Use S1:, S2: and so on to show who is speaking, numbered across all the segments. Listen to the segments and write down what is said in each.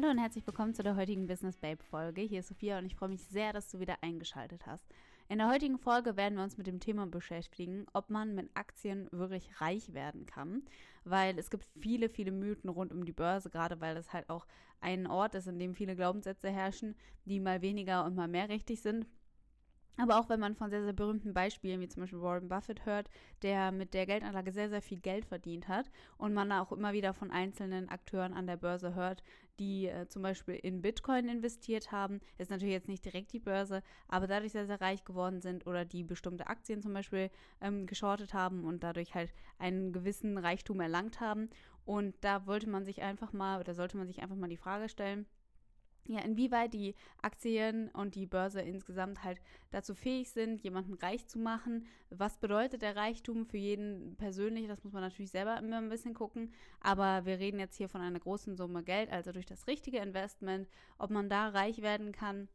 S1: Hallo und herzlich willkommen zu der heutigen Business Babe Folge. Hier ist Sophia und ich freue mich sehr, dass du wieder eingeschaltet hast. In der heutigen Folge werden wir uns mit dem Thema beschäftigen, ob man mit Aktien wirklich reich werden kann, weil es gibt viele, viele Mythen rund um die Börse, gerade weil es halt auch ein Ort ist, in dem viele Glaubenssätze herrschen, die mal weniger und mal mehr richtig sind. Aber auch wenn man von sehr, sehr berühmten Beispielen, wie zum Beispiel Warren Buffett hört, der mit der Geldanlage sehr, sehr viel Geld verdient hat und man auch immer wieder von einzelnen Akteuren an der Börse hört, die äh, zum Beispiel in Bitcoin investiert haben, ist natürlich jetzt nicht direkt die Börse, aber dadurch sehr, sehr reich geworden sind oder die bestimmte Aktien zum Beispiel ähm, geschortet haben und dadurch halt einen gewissen Reichtum erlangt haben. Und da wollte man sich einfach mal oder sollte man sich einfach mal die Frage stellen, ja, inwieweit die Aktien und die Börse insgesamt halt dazu fähig sind, jemanden reich zu machen. Was bedeutet der Reichtum für jeden persönlich? Das muss man natürlich selber immer ein bisschen gucken. Aber wir reden jetzt hier von einer großen Summe Geld, also durch das richtige Investment, ob man da reich werden kann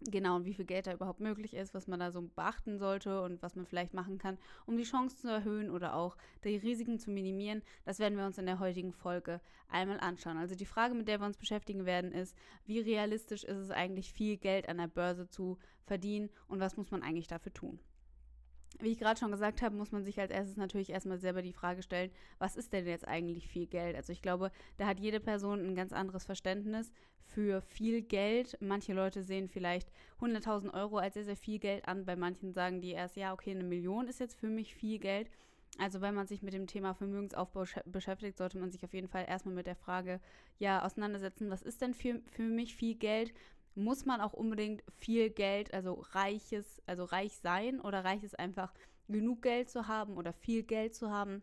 S1: Genau, und wie viel Geld da überhaupt möglich ist, was man da so beachten sollte und was man vielleicht machen kann, um die Chancen zu erhöhen oder auch die Risiken zu minimieren, das werden wir uns in der heutigen Folge einmal anschauen. Also die Frage, mit der wir uns beschäftigen werden, ist, wie realistisch ist es eigentlich, viel Geld an der Börse zu verdienen und was muss man eigentlich dafür tun? Wie ich gerade schon gesagt habe, muss man sich als erstes natürlich erstmal selber die Frage stellen, was ist denn jetzt eigentlich viel Geld? Also ich glaube, da hat jede Person ein ganz anderes Verständnis für viel Geld. Manche Leute sehen vielleicht 100.000 Euro als sehr, sehr viel Geld an. Bei manchen sagen die erst, ja, okay, eine Million ist jetzt für mich viel Geld. Also wenn man sich mit dem Thema Vermögensaufbau beschäftigt, sollte man sich auf jeden Fall erstmal mit der Frage ja auseinandersetzen, was ist denn für, für mich viel Geld? Muss man auch unbedingt viel Geld, also reiches, also reich sein oder reicht es einfach genug Geld zu haben oder viel Geld zu haben?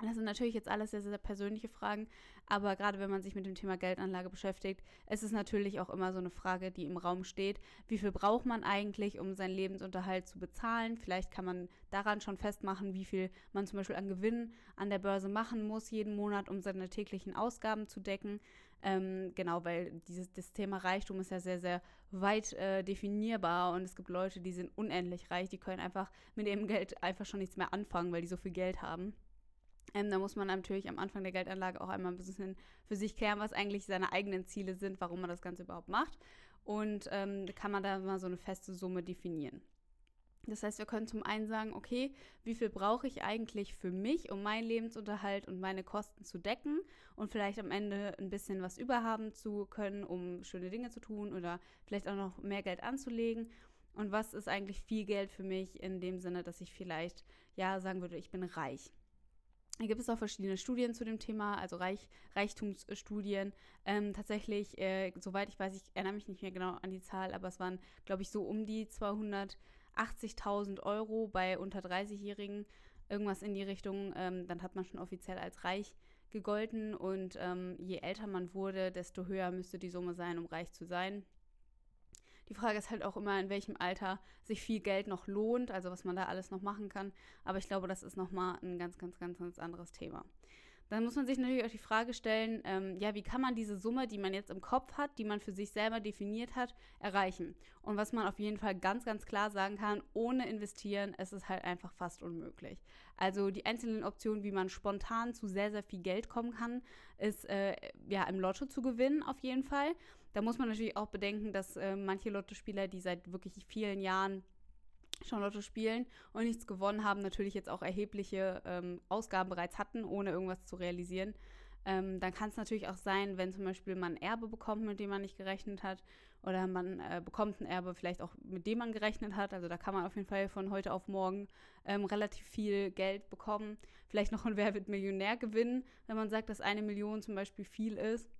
S1: Das sind natürlich jetzt alles sehr, sehr persönliche Fragen, aber gerade wenn man sich mit dem Thema Geldanlage beschäftigt, ist es natürlich auch immer so eine Frage, die im Raum steht. Wie viel braucht man eigentlich, um seinen Lebensunterhalt zu bezahlen? Vielleicht kann man daran schon festmachen, wie viel man zum Beispiel an Gewinnen an der Börse machen muss jeden Monat, um seine täglichen Ausgaben zu decken. Ähm, genau, weil dieses das Thema Reichtum ist ja sehr, sehr weit äh, definierbar und es gibt Leute, die sind unendlich reich, die können einfach mit ihrem Geld einfach schon nichts mehr anfangen, weil die so viel Geld haben. Ähm, da muss man natürlich am Anfang der Geldanlage auch einmal ein bisschen für sich klären, was eigentlich seine eigenen Ziele sind, warum man das Ganze überhaupt macht. Und ähm, kann man da mal so eine feste Summe definieren. Das heißt, wir können zum einen sagen, okay, wie viel brauche ich eigentlich für mich, um meinen Lebensunterhalt und meine Kosten zu decken und vielleicht am Ende ein bisschen was überhaben zu können, um schöne Dinge zu tun oder vielleicht auch noch mehr Geld anzulegen. Und was ist eigentlich viel Geld für mich in dem Sinne, dass ich vielleicht ja sagen würde, ich bin reich. Hier gibt es auch verschiedene Studien zu dem Thema, also Reich, Reichtumsstudien. Ähm, tatsächlich, äh, soweit ich weiß, ich erinnere mich nicht mehr genau an die Zahl, aber es waren, glaube ich, so um die 280.000 Euro bei unter 30-Jährigen, irgendwas in die Richtung. Ähm, dann hat man schon offiziell als reich gegolten und ähm, je älter man wurde, desto höher müsste die Summe sein, um reich zu sein. Die Frage ist halt auch immer, in welchem Alter sich viel Geld noch lohnt, also was man da alles noch machen kann. Aber ich glaube, das ist nochmal ein ganz, ganz, ganz, ganz anderes Thema. Dann muss man sich natürlich auch die Frage stellen, ähm, ja, wie kann man diese Summe, die man jetzt im Kopf hat, die man für sich selber definiert hat, erreichen? Und was man auf jeden Fall ganz, ganz klar sagen kann, ohne investieren ist es halt einfach fast unmöglich. Also die einzelnen Optionen, wie man spontan zu sehr, sehr viel Geld kommen kann, ist äh, ja im Lotto zu gewinnen auf jeden Fall. Da muss man natürlich auch bedenken, dass äh, manche Lottospieler, die seit wirklich vielen Jahren schon Lotto spielen und nichts gewonnen haben, natürlich jetzt auch erhebliche ähm, Ausgaben bereits hatten, ohne irgendwas zu realisieren. Ähm, dann kann es natürlich auch sein, wenn zum Beispiel man ein Erbe bekommt, mit dem man nicht gerechnet hat, oder man äh, bekommt ein Erbe vielleicht auch, mit dem man gerechnet hat. Also da kann man auf jeden Fall von heute auf morgen ähm, relativ viel Geld bekommen. Vielleicht noch ein Wer wird Millionär gewinnen, wenn man sagt, dass eine Million zum Beispiel viel ist.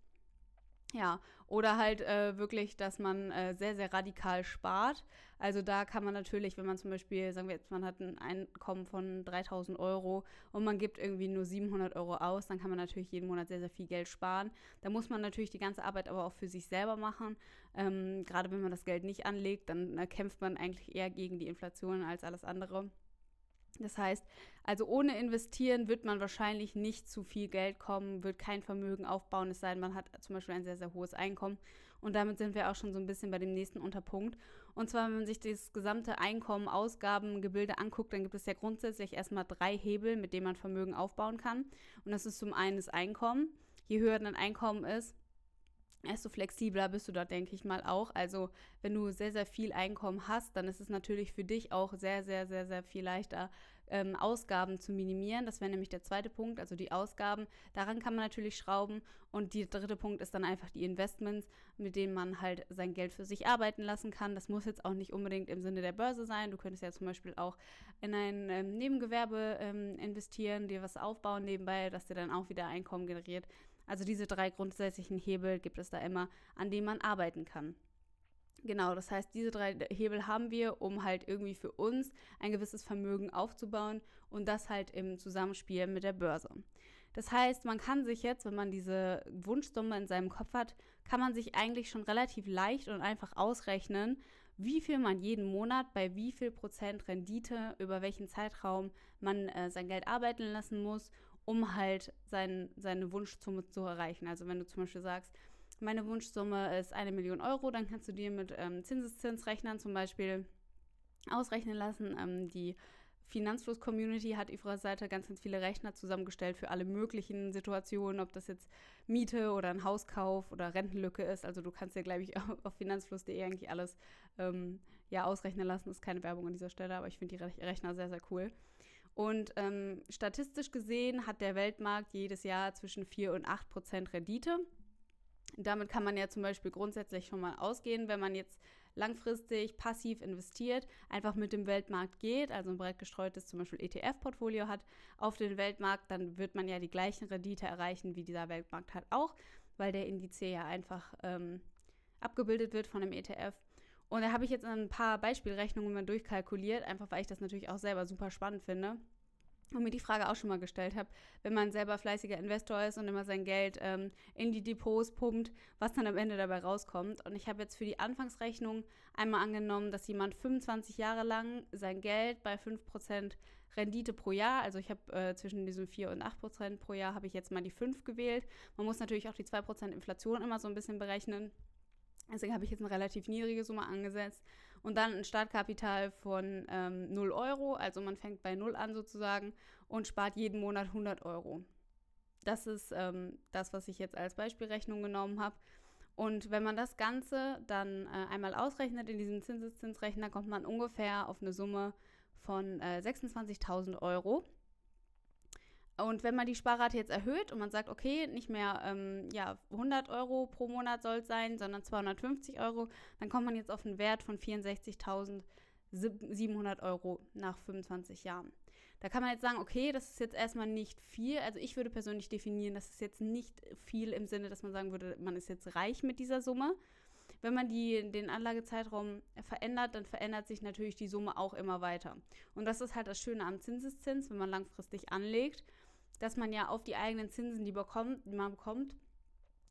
S1: Ja, oder halt äh, wirklich, dass man äh, sehr, sehr radikal spart. Also da kann man natürlich, wenn man zum Beispiel, sagen wir jetzt, man hat ein Einkommen von 3000 Euro und man gibt irgendwie nur 700 Euro aus, dann kann man natürlich jeden Monat sehr, sehr viel Geld sparen. Da muss man natürlich die ganze Arbeit aber auch für sich selber machen. Ähm, Gerade wenn man das Geld nicht anlegt, dann äh, kämpft man eigentlich eher gegen die Inflation als alles andere. Das heißt, also ohne investieren wird man wahrscheinlich nicht zu viel Geld kommen, wird kein Vermögen aufbauen, es sei denn, man hat zum Beispiel ein sehr, sehr hohes Einkommen. Und damit sind wir auch schon so ein bisschen bei dem nächsten Unterpunkt. Und zwar, wenn man sich das gesamte Einkommen, Ausgaben, Gebilde anguckt, dann gibt es ja grundsätzlich erstmal drei Hebel, mit denen man Vermögen aufbauen kann. Und das ist zum einen das Einkommen. Je höher dein Einkommen ist, desto flexibler bist du da, denke ich mal auch. Also wenn du sehr, sehr viel Einkommen hast, dann ist es natürlich für dich auch sehr, sehr, sehr, sehr viel leichter, ähm, Ausgaben zu minimieren. Das wäre nämlich der zweite Punkt, also die Ausgaben. Daran kann man natürlich schrauben. Und der dritte Punkt ist dann einfach die Investments, mit denen man halt sein Geld für sich arbeiten lassen kann. Das muss jetzt auch nicht unbedingt im Sinne der Börse sein. Du könntest ja zum Beispiel auch in ein ähm, Nebengewerbe ähm, investieren, dir was aufbauen nebenbei, das dir dann auch wieder Einkommen generiert. Also diese drei grundsätzlichen Hebel gibt es da immer, an denen man arbeiten kann. Genau, das heißt, diese drei Hebel haben wir, um halt irgendwie für uns ein gewisses Vermögen aufzubauen und das halt im Zusammenspiel mit der Börse. Das heißt, man kann sich jetzt, wenn man diese Wunschsumme in seinem Kopf hat, kann man sich eigentlich schon relativ leicht und einfach ausrechnen, wie viel man jeden Monat bei wie viel Prozent Rendite über welchen Zeitraum man äh, sein Geld arbeiten lassen muss, um halt sein, seine Wunschsumme zu erreichen. Also wenn du zum Beispiel sagst, meine Wunschsumme ist eine Million Euro, dann kannst du dir mit ähm, Zinseszinsrechnern zum Beispiel ausrechnen lassen. Ähm, die Finanzfluss-Community hat auf ihrer Seite ganz, ganz viele Rechner zusammengestellt für alle möglichen Situationen, ob das jetzt Miete oder ein Hauskauf oder Rentenlücke ist. Also du kannst dir, glaube ich, auf finanzfluss.de eigentlich alles ähm, ja, ausrechnen lassen. Das ist keine Werbung an dieser Stelle, aber ich finde die Rechner sehr, sehr cool. Und ähm, statistisch gesehen hat der Weltmarkt jedes Jahr zwischen 4 und 8 Prozent Rendite. Damit kann man ja zum Beispiel grundsätzlich schon mal ausgehen, wenn man jetzt langfristig passiv investiert, einfach mit dem Weltmarkt geht, also ein breit gestreutes zum Beispiel ETF-Portfolio hat auf den Weltmarkt, dann wird man ja die gleichen Rendite erreichen, wie dieser Weltmarkt hat auch, weil der Indiz ja einfach ähm, abgebildet wird von dem ETF. Und da habe ich jetzt ein paar Beispielrechnungen mal durchkalkuliert, einfach weil ich das natürlich auch selber super spannend finde und mir die Frage auch schon mal gestellt habe, wenn man selber fleißiger Investor ist und immer sein Geld ähm, in die Depots pumpt, was dann am Ende dabei rauskommt. Und ich habe jetzt für die Anfangsrechnung einmal angenommen, dass jemand 25 Jahre lang sein Geld bei 5% Rendite pro Jahr, also ich habe äh, zwischen diesen 4 und 8% pro Jahr, habe ich jetzt mal die 5 gewählt. Man muss natürlich auch die 2% Inflation immer so ein bisschen berechnen. Deswegen habe ich jetzt eine relativ niedrige Summe angesetzt. Und dann ein Startkapital von ähm, 0 Euro. Also man fängt bei 0 an sozusagen und spart jeden Monat 100 Euro. Das ist ähm, das, was ich jetzt als Beispielrechnung genommen habe. Und wenn man das Ganze dann äh, einmal ausrechnet in diesem Zinseszinsrechner, kommt man ungefähr auf eine Summe von äh, 26.000 Euro. Und wenn man die Sparrate jetzt erhöht und man sagt, okay, nicht mehr ähm, ja, 100 Euro pro Monat soll es sein, sondern 250 Euro, dann kommt man jetzt auf einen Wert von 64.700 Euro nach 25 Jahren. Da kann man jetzt sagen, okay, das ist jetzt erstmal nicht viel. Also ich würde persönlich definieren, das ist jetzt nicht viel im Sinne, dass man sagen würde, man ist jetzt reich mit dieser Summe. Wenn man die, den Anlagezeitraum verändert, dann verändert sich natürlich die Summe auch immer weiter. Und das ist halt das Schöne am Zinseszins, wenn man langfristig anlegt dass man ja auf die eigenen Zinsen, die, bekommt, die man bekommt,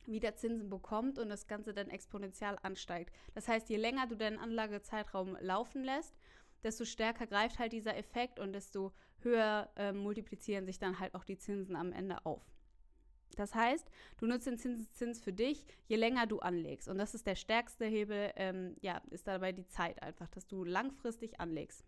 S1: wieder Zinsen bekommt und das Ganze dann exponentiell ansteigt. Das heißt, je länger du deinen Anlagezeitraum laufen lässt, desto stärker greift halt dieser Effekt und desto höher äh, multiplizieren sich dann halt auch die Zinsen am Ende auf. Das heißt, du nutzt den Zinseszins für dich, je länger du anlegst. Und das ist der stärkste Hebel, ähm, ja, ist dabei die Zeit einfach, dass du langfristig anlegst.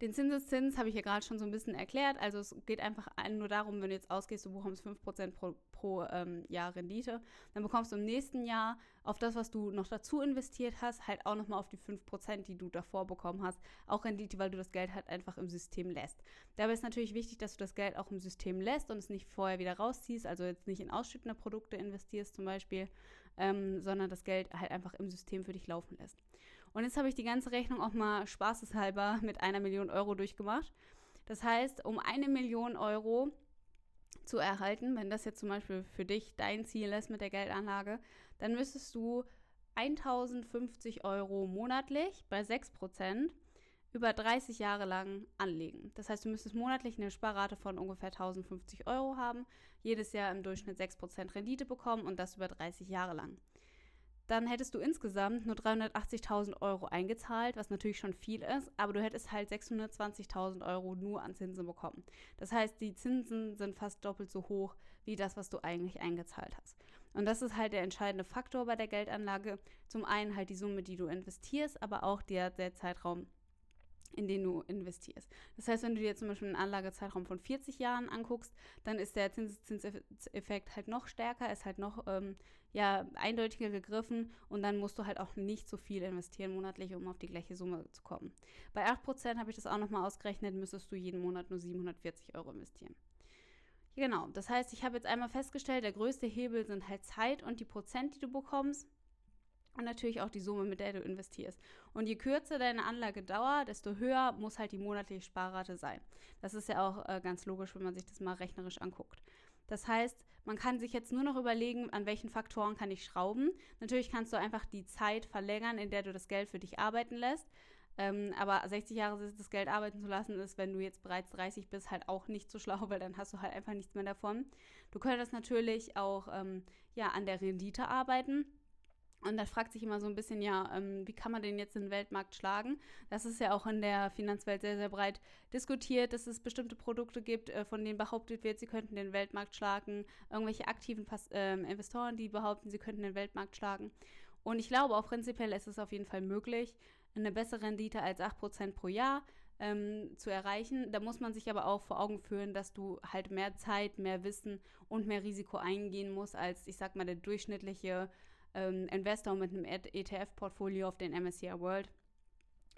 S1: Den Zinseszins habe ich ja gerade schon so ein bisschen erklärt. Also es geht einfach nur darum, wenn du jetzt ausgehst, du bekommst 5% pro, pro ähm, Jahr Rendite, dann bekommst du im nächsten Jahr auf das, was du noch dazu investiert hast, halt auch nochmal auf die 5%, die du davor bekommen hast, auch Rendite, weil du das Geld halt einfach im System lässt. Dabei ist natürlich wichtig, dass du das Geld auch im System lässt und es nicht vorher wieder rausziehst, also jetzt nicht in ausschüttende Produkte investierst zum Beispiel, ähm, sondern das Geld halt einfach im System für dich laufen lässt. Und jetzt habe ich die ganze Rechnung auch mal spaßeshalber mit einer Million Euro durchgemacht. Das heißt, um eine Million Euro zu erhalten, wenn das jetzt zum Beispiel für dich dein Ziel ist mit der Geldanlage, dann müsstest du 1050 Euro monatlich bei 6% über 30 Jahre lang anlegen. Das heißt, du müsstest monatlich eine Sparrate von ungefähr 1050 Euro haben, jedes Jahr im Durchschnitt 6% Rendite bekommen und das über 30 Jahre lang dann hättest du insgesamt nur 380.000 Euro eingezahlt, was natürlich schon viel ist, aber du hättest halt 620.000 Euro nur an Zinsen bekommen. Das heißt, die Zinsen sind fast doppelt so hoch wie das, was du eigentlich eingezahlt hast. Und das ist halt der entscheidende Faktor bei der Geldanlage. Zum einen halt die Summe, die du investierst, aber auch der, der Zeitraum, in den du investierst. Das heißt, wenn du dir zum Beispiel einen Anlagezeitraum von 40 Jahren anguckst, dann ist der Zinseffekt halt noch stärker, ist halt noch ähm, ja, eindeutiger gegriffen und dann musst du halt auch nicht so viel investieren monatlich, um auf die gleiche Summe zu kommen. Bei 8% habe ich das auch nochmal ausgerechnet, müsstest du jeden Monat nur 740 Euro investieren. Genau, das heißt, ich habe jetzt einmal festgestellt, der größte Hebel sind halt Zeit und die Prozent, die du bekommst und natürlich auch die Summe, mit der du investierst. Und je kürzer deine Anlagedauer, desto höher muss halt die monatliche Sparrate sein. Das ist ja auch äh, ganz logisch, wenn man sich das mal rechnerisch anguckt. Das heißt, man kann sich jetzt nur noch überlegen, an welchen Faktoren kann ich schrauben. Natürlich kannst du einfach die Zeit verlängern, in der du das Geld für dich arbeiten lässt. Ähm, aber 60 Jahre das Geld arbeiten zu lassen, ist, wenn du jetzt bereits 30 bist, halt auch nicht so schlau, weil dann hast du halt einfach nichts mehr davon. Du könntest natürlich auch ähm, ja, an der Rendite arbeiten. Und da fragt sich immer so ein bisschen, ja, ähm, wie kann man den jetzt den Weltmarkt schlagen? Das ist ja auch in der Finanzwelt sehr, sehr breit diskutiert, dass es bestimmte Produkte gibt, äh, von denen behauptet wird, sie könnten den Weltmarkt schlagen. Irgendwelche aktiven Pas äh, Investoren, die behaupten, sie könnten den Weltmarkt schlagen. Und ich glaube, auch prinzipiell ist es auf jeden Fall möglich, eine bessere Rendite als 8% pro Jahr ähm, zu erreichen. Da muss man sich aber auch vor Augen führen, dass du halt mehr Zeit, mehr Wissen und mehr Risiko eingehen musst, als ich sag mal der durchschnittliche ähm, Investor mit einem ETF-Portfolio auf den MSCI World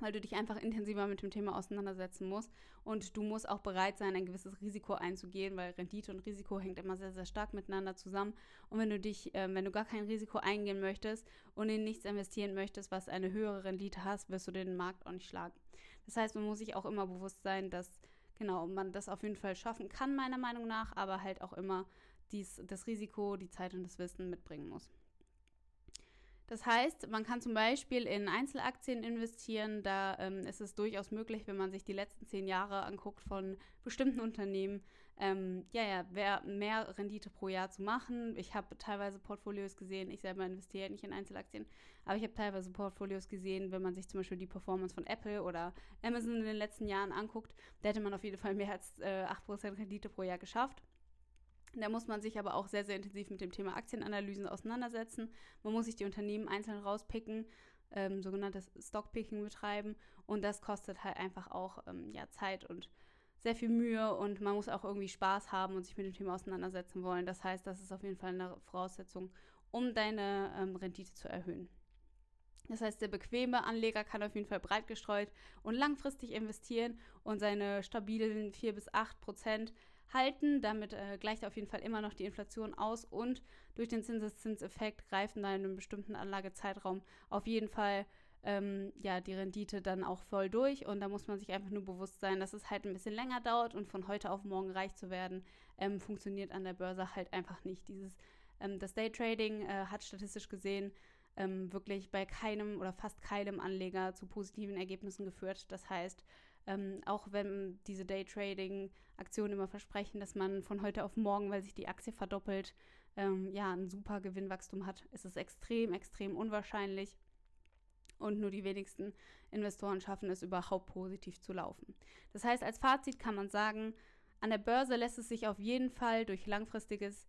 S1: weil du dich einfach intensiver mit dem Thema auseinandersetzen musst. Und du musst auch bereit sein, ein gewisses Risiko einzugehen, weil Rendite und Risiko hängt immer sehr, sehr stark miteinander zusammen. Und wenn du dich, äh, wenn du gar kein Risiko eingehen möchtest und in nichts investieren möchtest, was eine höhere Rendite hast, wirst du den Markt auch nicht schlagen. Das heißt, man muss sich auch immer bewusst sein, dass genau man das auf jeden Fall schaffen kann, meiner Meinung nach, aber halt auch immer dies, das Risiko, die Zeit und das Wissen mitbringen muss. Das heißt, man kann zum Beispiel in Einzelaktien investieren. Da ähm, ist es durchaus möglich, wenn man sich die letzten zehn Jahre anguckt von bestimmten Unternehmen, ähm, ja, ja, mehr Rendite pro Jahr zu machen. Ich habe teilweise Portfolios gesehen, ich selber investiere nicht in Einzelaktien, aber ich habe teilweise Portfolios gesehen, wenn man sich zum Beispiel die Performance von Apple oder Amazon in den letzten Jahren anguckt, da hätte man auf jeden Fall mehr als äh, 8% Rendite pro Jahr geschafft. Da muss man sich aber auch sehr, sehr intensiv mit dem Thema Aktienanalysen auseinandersetzen. Man muss sich die Unternehmen einzeln rauspicken, ähm, sogenanntes Stockpicking betreiben. Und das kostet halt einfach auch ähm, ja, Zeit und sehr viel Mühe und man muss auch irgendwie Spaß haben und sich mit dem Thema auseinandersetzen wollen. Das heißt, das ist auf jeden Fall eine Voraussetzung, um deine ähm, Rendite zu erhöhen. Das heißt, der bequeme Anleger kann auf jeden Fall breit gestreut und langfristig investieren und seine stabilen 4 bis 8 Prozent halten. Damit äh, gleicht auf jeden Fall immer noch die Inflation aus und durch den Zinseszinseffekt greifen da in einem bestimmten Anlagezeitraum auf jeden Fall ähm, ja, die Rendite dann auch voll durch. Und da muss man sich einfach nur bewusst sein, dass es halt ein bisschen länger dauert und von heute auf morgen reich zu werden, ähm, funktioniert an der Börse halt einfach nicht. Dieses, ähm, das Daytrading äh, hat statistisch gesehen ähm, wirklich bei keinem oder fast keinem Anleger zu positiven Ergebnissen geführt. Das heißt, ähm, auch wenn diese Daytrading-Aktionen immer versprechen, dass man von heute auf morgen, weil sich die Aktie verdoppelt, ähm, ja, ein super Gewinnwachstum hat, ist es extrem, extrem unwahrscheinlich. Und nur die wenigsten Investoren schaffen es überhaupt positiv zu laufen. Das heißt, als Fazit kann man sagen, an der Börse lässt es sich auf jeden Fall durch langfristiges,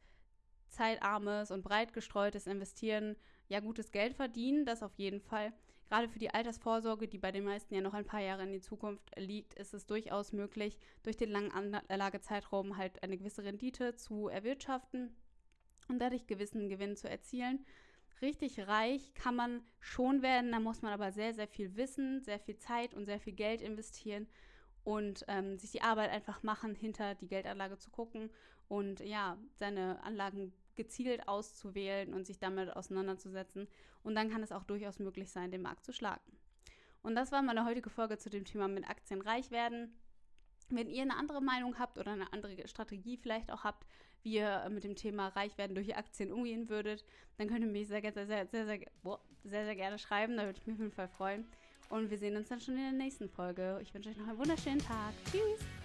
S1: zeitarmes und breit gestreutes Investieren ja gutes Geld verdienen, das auf jeden Fall. Gerade für die Altersvorsorge, die bei den meisten ja noch ein paar Jahre in die Zukunft liegt, ist es durchaus möglich, durch den langen Anlagezeitraum halt eine gewisse Rendite zu erwirtschaften und dadurch gewissen Gewinn zu erzielen. Richtig reich kann man schon werden, da muss man aber sehr, sehr viel Wissen, sehr viel Zeit und sehr viel Geld investieren und ähm, sich die Arbeit einfach machen, hinter die Geldanlage zu gucken und ja, seine Anlagen gezielt auszuwählen und sich damit auseinanderzusetzen. Und dann kann es auch durchaus möglich sein, den Markt zu schlagen. Und das war meine heutige Folge zu dem Thema mit Aktien reich werden. Wenn ihr eine andere Meinung habt oder eine andere Strategie vielleicht auch habt, wie ihr mit dem Thema reich werden durch Aktien umgehen würdet, dann könnt ihr mich sehr, sehr, sehr, sehr, sehr, sehr, sehr gerne schreiben. Da würde ich mich auf jeden Fall freuen. Und wir sehen uns dann schon in der nächsten Folge. Ich wünsche euch noch einen wunderschönen Tag. Tschüss!